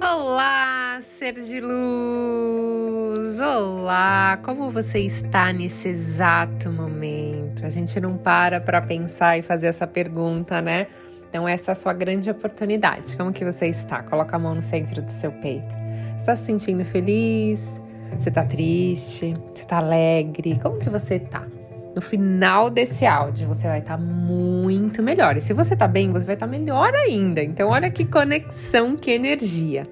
Olá, ser de luz! Olá, como você está nesse exato momento? A gente não para para pensar e fazer essa pergunta, né? Então essa é a sua grande oportunidade. Como que você está? Coloca a mão no centro do seu peito. Está se sentindo feliz? Você está triste? Você está alegre? Como que você está? No final desse áudio, você vai estar tá muito melhor. E se você está bem, você vai estar tá melhor ainda. Então, olha que conexão, que energia.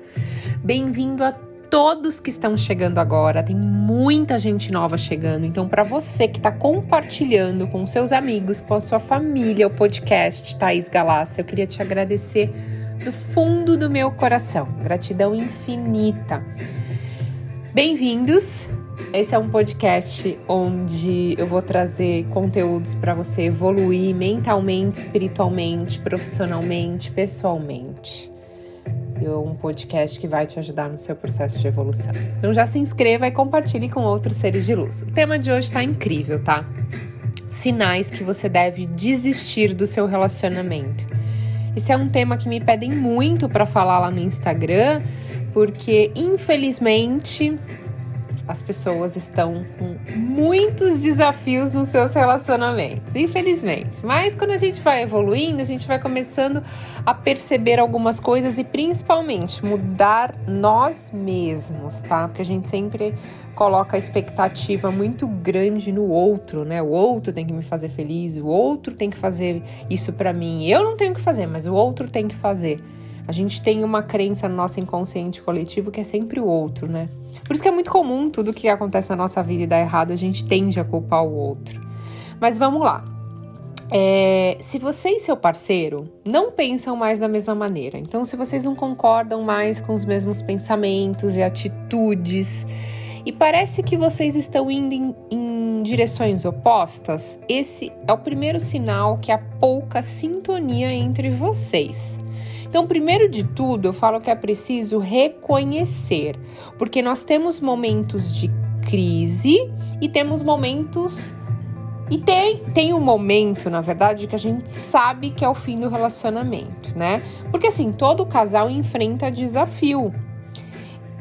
Bem-vindo a todos que estão chegando agora. Tem muita gente nova chegando. Então, para você que está compartilhando com seus amigos, com a sua família, o podcast Thaís Galácia, eu queria te agradecer do fundo do meu coração. Gratidão infinita. Bem-vindos. Esse é um podcast onde eu vou trazer conteúdos para você evoluir mentalmente, espiritualmente, profissionalmente, pessoalmente. É um podcast que vai te ajudar no seu processo de evolução. Então já se inscreva e compartilhe com outros seres de luz. O tema de hoje está incrível, tá? Sinais que você deve desistir do seu relacionamento. Esse é um tema que me pedem muito para falar lá no Instagram porque infelizmente as pessoas estão com muitos desafios nos seus relacionamentos, infelizmente. Mas quando a gente vai evoluindo, a gente vai começando a perceber algumas coisas e principalmente mudar nós mesmos, tá? Porque a gente sempre coloca a expectativa muito grande no outro, né? O outro tem que me fazer feliz, o outro tem que fazer isso para mim. Eu não tenho que fazer, mas o outro tem que fazer. A gente tem uma crença no nosso inconsciente coletivo que é sempre o outro, né? Por isso que é muito comum tudo que acontece na nossa vida e dá errado, a gente tende a culpar o outro. Mas vamos lá. É, se você e seu parceiro não pensam mais da mesma maneira, então se vocês não concordam mais com os mesmos pensamentos e atitudes, e parece que vocês estão indo em, em direções opostas, esse é o primeiro sinal que há pouca sintonia entre vocês. Então, primeiro de tudo, eu falo que é preciso reconhecer, porque nós temos momentos de crise e temos momentos. E tem, tem um momento, na verdade, que a gente sabe que é o fim do relacionamento, né? Porque assim, todo casal enfrenta desafio.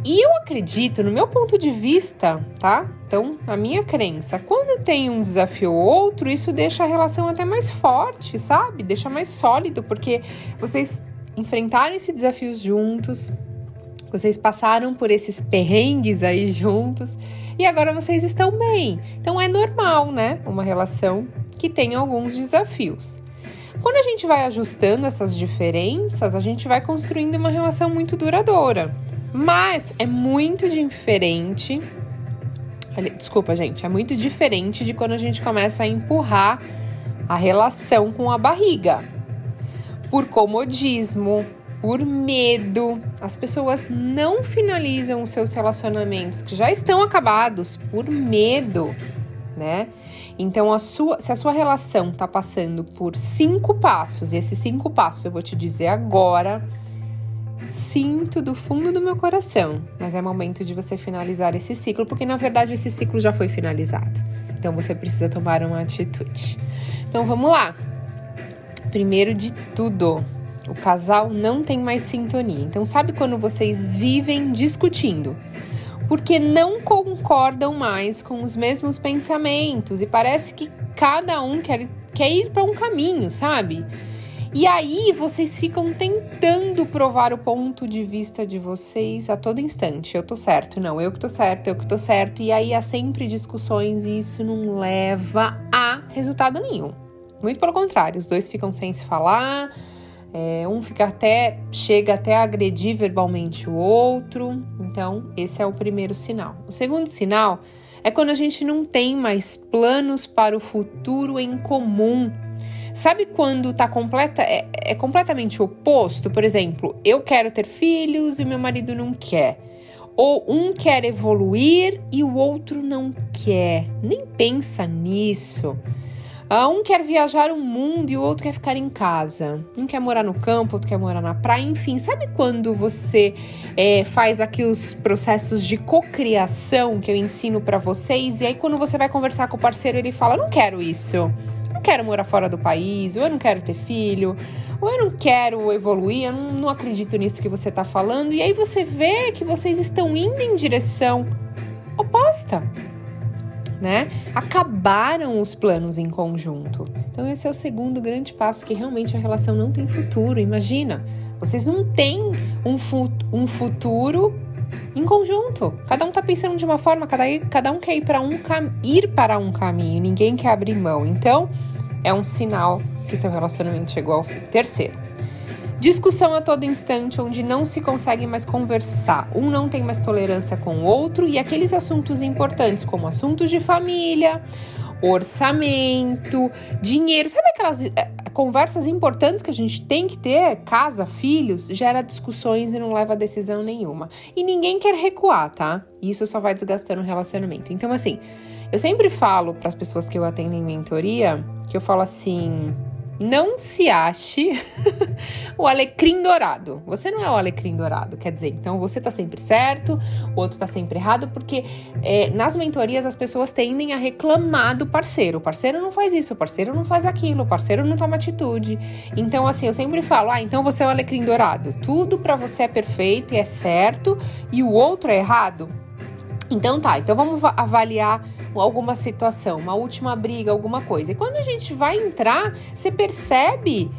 E eu acredito, no meu ponto de vista, tá? Então, a minha crença, quando tem um desafio ou outro, isso deixa a relação até mais forte, sabe? Deixa mais sólido, porque vocês enfrentaram esses desafios juntos, vocês passaram por esses perrengues aí juntos e agora vocês estão bem. Então é normal, né? Uma relação que tem alguns desafios. Quando a gente vai ajustando essas diferenças, a gente vai construindo uma relação muito duradoura. Mas é muito diferente. Desculpa, gente, é muito diferente de quando a gente começa a empurrar a relação com a barriga por comodismo, por medo. As pessoas não finalizam os seus relacionamentos que já estão acabados por medo, né? Então, a sua, se a sua relação está passando por cinco passos, e esses cinco passos eu vou te dizer agora, sinto do fundo do meu coração, mas é momento de você finalizar esse ciclo, porque na verdade esse ciclo já foi finalizado. Então, você precisa tomar uma atitude. Então, vamos lá. Primeiro de tudo, o casal não tem mais sintonia. Então, sabe quando vocês vivem discutindo? Porque não concordam mais com os mesmos pensamentos e parece que cada um quer, quer ir para um caminho, sabe? E aí vocês ficam tentando provar o ponto de vista de vocês a todo instante. Eu tô certo, não, eu que tô certo, eu que tô certo. E aí há sempre discussões e isso não leva a resultado nenhum. Muito pelo contrário, os dois ficam sem se falar, é, um fica até chega até a agredir verbalmente o outro. Então, esse é o primeiro sinal. O segundo sinal é quando a gente não tem mais planos para o futuro em comum. Sabe quando tá completa, é, é completamente oposto? Por exemplo, eu quero ter filhos e meu marido não quer. Ou um quer evoluir e o outro não quer. Nem pensa nisso. Uh, um quer viajar o mundo e o outro quer ficar em casa. Um quer morar no campo, outro quer morar na praia. Enfim, sabe quando você é, faz aqui os processos de cocriação que eu ensino para vocês? E aí, quando você vai conversar com o parceiro, ele fala: Não quero isso. Não quero morar fora do país, ou eu não quero ter filho, ou eu não quero evoluir, eu não, não acredito nisso que você está falando, e aí você vê que vocês estão indo em direção oposta. Né? Acabaram os planos em conjunto. Então, esse é o segundo grande passo que realmente a relação não tem futuro. Imagina, vocês não têm um, fu um futuro em conjunto. Cada um tá pensando de uma forma, cada, cada um quer ir para um, um caminho, ninguém quer abrir mão. Então, é um sinal que seu relacionamento chegou ao fim. Terceiro, discussão a todo instante onde não se consegue mais conversar. Um não tem mais tolerância com o outro e aqueles assuntos importantes, como assuntos de família, orçamento, dinheiro, sabe aquelas é, conversas importantes que a gente tem que ter, casa, filhos, gera discussões e não leva a decisão nenhuma. E ninguém quer recuar, tá? Isso só vai desgastando o relacionamento. Então, assim, eu sempre falo para as pessoas que eu atendo em mentoria, que eu falo assim, não se ache o alecrim dourado. Você não é o alecrim dourado, quer dizer, então você tá sempre certo, o outro tá sempre errado, porque é, nas mentorias as pessoas tendem a reclamar do parceiro. O parceiro não faz isso, o parceiro não faz aquilo, o parceiro não toma atitude. Então, assim, eu sempre falo: ah, então você é o alecrim dourado. Tudo para você é perfeito e é certo, e o outro é errado. Então tá, então vamos avaliar alguma situação, uma última briga, alguma coisa. E quando a gente vai entrar, você percebe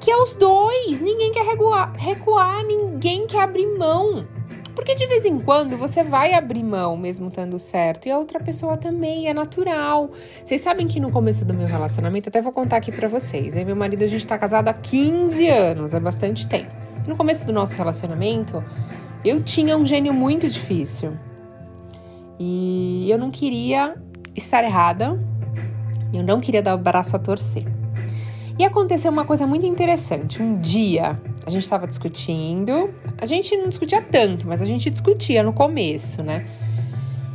que é os dois, ninguém quer recuar, recuar, ninguém quer abrir mão. Porque de vez em quando você vai abrir mão, mesmo estando certo, e a outra pessoa também, é natural. Vocês sabem que no começo do meu relacionamento, até vou contar aqui pra vocês. Meu marido, a gente tá casado há 15 anos, é bastante tempo. No começo do nosso relacionamento, eu tinha um gênio muito difícil. E eu não queria estar errada, eu não queria dar o braço a torcer. E aconteceu uma coisa muito interessante. Um dia a gente estava discutindo, a gente não discutia tanto, mas a gente discutia no começo, né?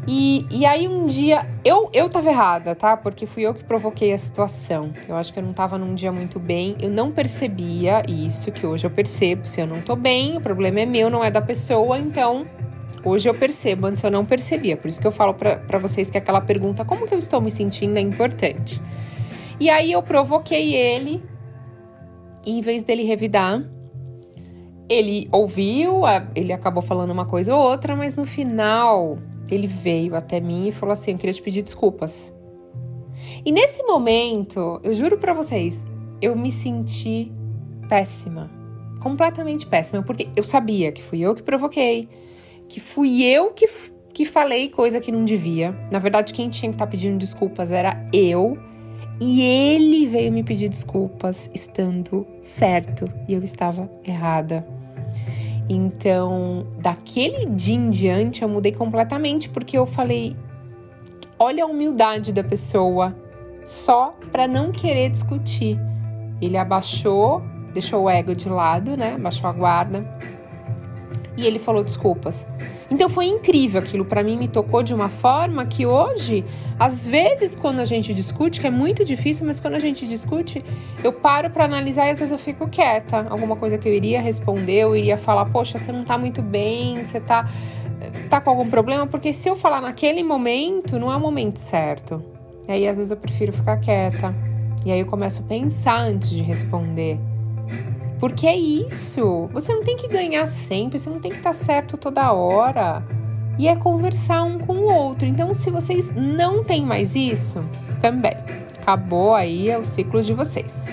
E, e aí um dia, eu, eu tava errada, tá? Porque fui eu que provoquei a situação. Eu acho que eu não tava num dia muito bem, eu não percebia isso, que hoje eu percebo. Se eu não tô bem, o problema é meu, não é da pessoa, então Hoje eu percebo, antes eu não percebia. Por isso que eu falo para vocês que aquela pergunta, como que eu estou me sentindo, é importante. E aí eu provoquei ele, e em vez dele revidar, ele ouviu, ele acabou falando uma coisa ou outra, mas no final ele veio até mim e falou assim: Eu queria te pedir desculpas. E nesse momento, eu juro para vocês, eu me senti péssima. Completamente péssima, porque eu sabia que fui eu que provoquei, que fui eu que, que falei coisa que não devia. Na verdade, quem tinha que estar tá pedindo desculpas era eu. E ele veio me pedir desculpas estando certo e eu estava errada. Então, daquele dia em diante, eu mudei completamente porque eu falei: olha a humildade da pessoa, só para não querer discutir. Ele abaixou, deixou o ego de lado, né? Abaixou a guarda e ele falou desculpas. Então foi incrível aquilo, para mim me tocou de uma forma que hoje, às vezes quando a gente discute, que é muito difícil, mas quando a gente discute, eu paro para analisar e às vezes eu fico quieta. Alguma coisa que eu iria responder, eu iria falar: "Poxa, você não tá muito bem, você tá tá com algum problema?", porque se eu falar naquele momento, não é o momento certo. E aí às vezes eu prefiro ficar quieta. E aí eu começo a pensar antes de responder. Porque é isso. Você não tem que ganhar sempre, você não tem que estar certo toda hora. E é conversar um com o outro. Então, se vocês não têm mais isso, também acabou aí o ciclo de vocês.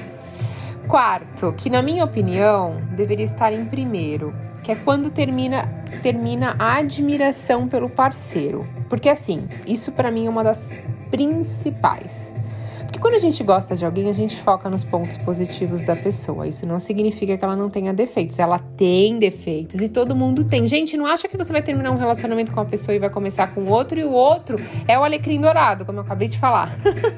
Quarto, que na minha opinião deveria estar em primeiro, que é quando termina termina a admiração pelo parceiro. Porque assim, isso para mim é uma das principais. Porque quando a gente gosta de alguém, a gente foca nos pontos positivos da pessoa. Isso não significa que ela não tenha defeitos. Ela tem defeitos e todo mundo tem. Gente, não acha que você vai terminar um relacionamento com uma pessoa e vai começar com outro e o outro é o alecrim dourado, como eu acabei de falar.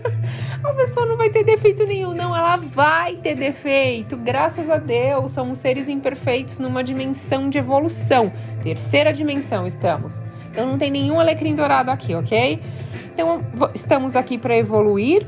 a pessoa não vai ter defeito nenhum, não. Ela vai ter defeito. Graças a Deus, somos seres imperfeitos numa dimensão de evolução. Terceira dimensão estamos. Então não tem nenhum alecrim dourado aqui, ok? Então estamos aqui para evoluir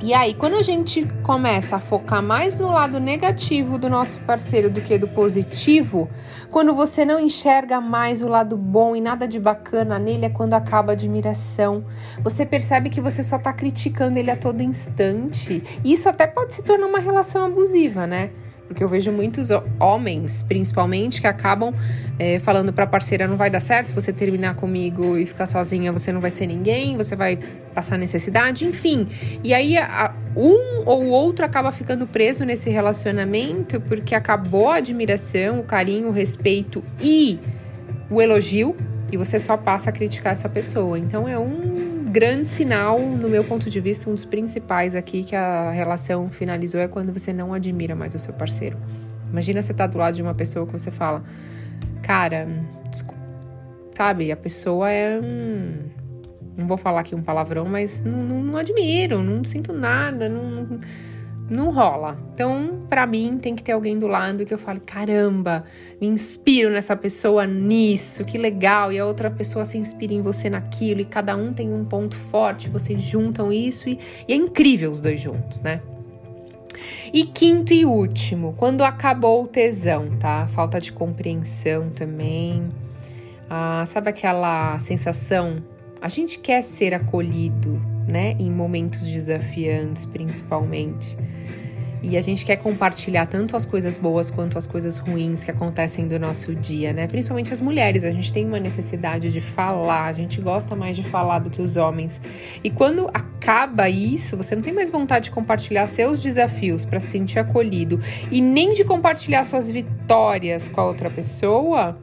e aí, quando a gente começa a focar mais no lado negativo do nosso parceiro do que do positivo, quando você não enxerga mais o lado bom e nada de bacana nele, é quando acaba a admiração. Você percebe que você só tá criticando ele a todo instante. Isso até pode se tornar uma relação abusiva, né? Porque eu vejo muitos homens, principalmente, que acabam é, falando pra parceira: não vai dar certo, se você terminar comigo e ficar sozinha, você não vai ser ninguém, você vai passar necessidade, enfim. E aí, a, um ou outro acaba ficando preso nesse relacionamento porque acabou a admiração, o carinho, o respeito e o elogio, e você só passa a criticar essa pessoa. Então, é um grande sinal, no meu ponto de vista, um dos principais aqui que a relação finalizou é quando você não admira mais o seu parceiro. Imagina você tá do lado de uma pessoa que você fala, cara, sabe, a pessoa é um. Não vou falar aqui um palavrão, mas não, não, não admiro, não sinto nada, não não rola. Então, para mim, tem que ter alguém do lado que eu fale: caramba, me inspiro nessa pessoa nisso, que legal. E a outra pessoa se inspira em você naquilo, e cada um tem um ponto forte, vocês juntam isso e, e é incrível os dois juntos, né? E quinto e último, quando acabou o tesão, tá? Falta de compreensão também. Ah, sabe aquela sensação? A gente quer ser acolhido, né? Em momentos desafiantes, principalmente. E a gente quer compartilhar tanto as coisas boas quanto as coisas ruins que acontecem do nosso dia, né? Principalmente as mulheres, a gente tem uma necessidade de falar, a gente gosta mais de falar do que os homens. E quando acaba isso, você não tem mais vontade de compartilhar seus desafios para se sentir acolhido e nem de compartilhar suas vitórias com a outra pessoa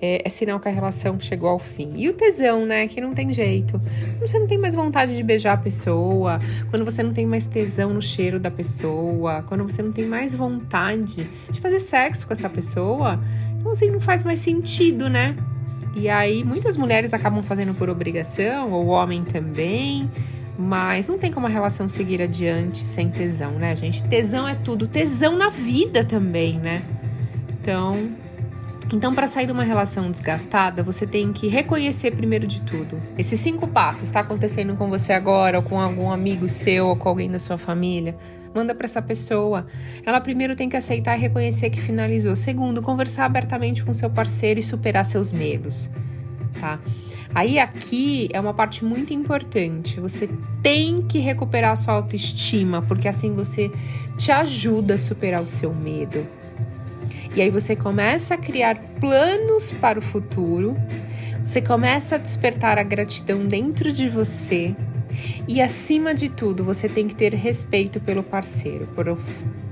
é, é, sinal que a relação chegou ao fim. E o tesão, né? Que não tem jeito. Quando você não tem mais vontade de beijar a pessoa, quando você não tem mais tesão no cheiro da pessoa, quando você não tem mais vontade de fazer sexo com essa pessoa, então assim não faz mais sentido, né? E aí muitas mulheres acabam fazendo por obrigação, ou o homem também. Mas não tem como a relação seguir adiante sem tesão, né, gente? Tesão é tudo. Tesão na vida também, né? Então, então, para sair de uma relação desgastada, você tem que reconhecer primeiro de tudo. Esses cinco passos está acontecendo com você agora, ou com algum amigo seu, ou com alguém da sua família. Manda para essa pessoa. Ela primeiro tem que aceitar e reconhecer que finalizou. Segundo, conversar abertamente com seu parceiro e superar seus medos, tá? Aí aqui é uma parte muito importante. Você tem que recuperar a sua autoestima, porque assim você te ajuda a superar o seu medo. E aí você começa a criar planos para o futuro, você começa a despertar a gratidão dentro de você. E acima de tudo, você tem que ter respeito pelo parceiro,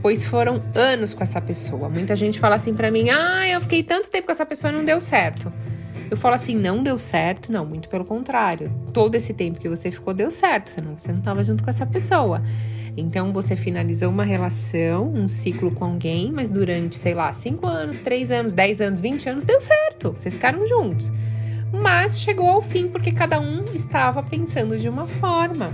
pois foram anos com essa pessoa. Muita gente fala assim para mim: "Ah, eu fiquei tanto tempo com essa pessoa e não deu certo". Eu falo assim, não deu certo, não, muito pelo contrário. Todo esse tempo que você ficou deu certo, senão você não estava junto com essa pessoa. Então você finalizou uma relação, um ciclo com alguém, mas durante, sei lá, 5 anos, 3 anos, 10 anos, 20 anos, deu certo. Vocês ficaram juntos. Mas chegou ao fim porque cada um estava pensando de uma forma.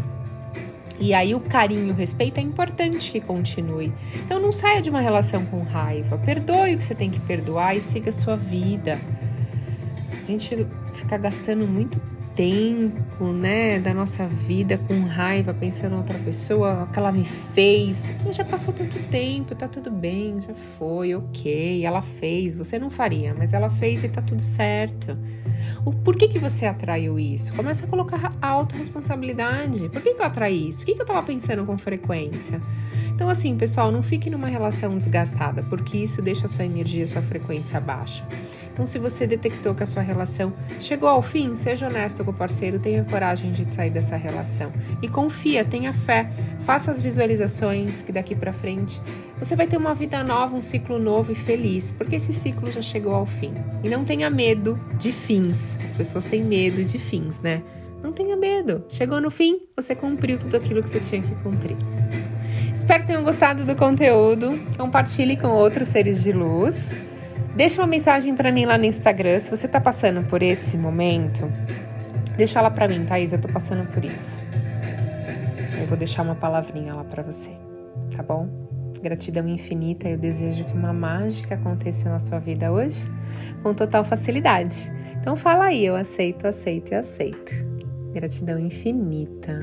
E aí o carinho, o respeito é importante que continue. Então não saia de uma relação com raiva. Perdoe o que você tem que perdoar e siga a sua vida. Gente fica gastando muito tempo, né, da nossa vida com raiva, pensando em outra pessoa, o que ela me fez. Já passou tanto tempo, tá tudo bem, já foi, ok. Ela fez, você não faria, mas ela fez e tá tudo certo. O, por que, que você atraiu isso? Começa a colocar a autorresponsabilidade. Por que, que eu atraí isso? O que, que eu tava pensando com frequência? Então, assim, pessoal, não fique numa relação desgastada, porque isso deixa a sua energia, a sua frequência baixa. Então, se você detectou que a sua relação chegou ao fim, seja honesto com o parceiro, tenha coragem de sair dessa relação. E confia, tenha fé, faça as visualizações que daqui para frente você vai ter uma vida nova, um ciclo novo e feliz, porque esse ciclo já chegou ao fim. E não tenha medo de fins. As pessoas têm medo de fins, né? Não tenha medo. Chegou no fim, você cumpriu tudo aquilo que você tinha que cumprir. Espero que tenham gostado do conteúdo. Compartilhe com outros seres de luz. Deixa uma mensagem para mim lá no Instagram. Se você tá passando por esse momento, deixa ela para mim, Thaís. Eu tô passando por isso. Eu vou deixar uma palavrinha lá para você, tá bom? Gratidão infinita. Eu desejo que uma mágica aconteça na sua vida hoje com total facilidade. Então fala aí, eu aceito, aceito e aceito. Gratidão infinita.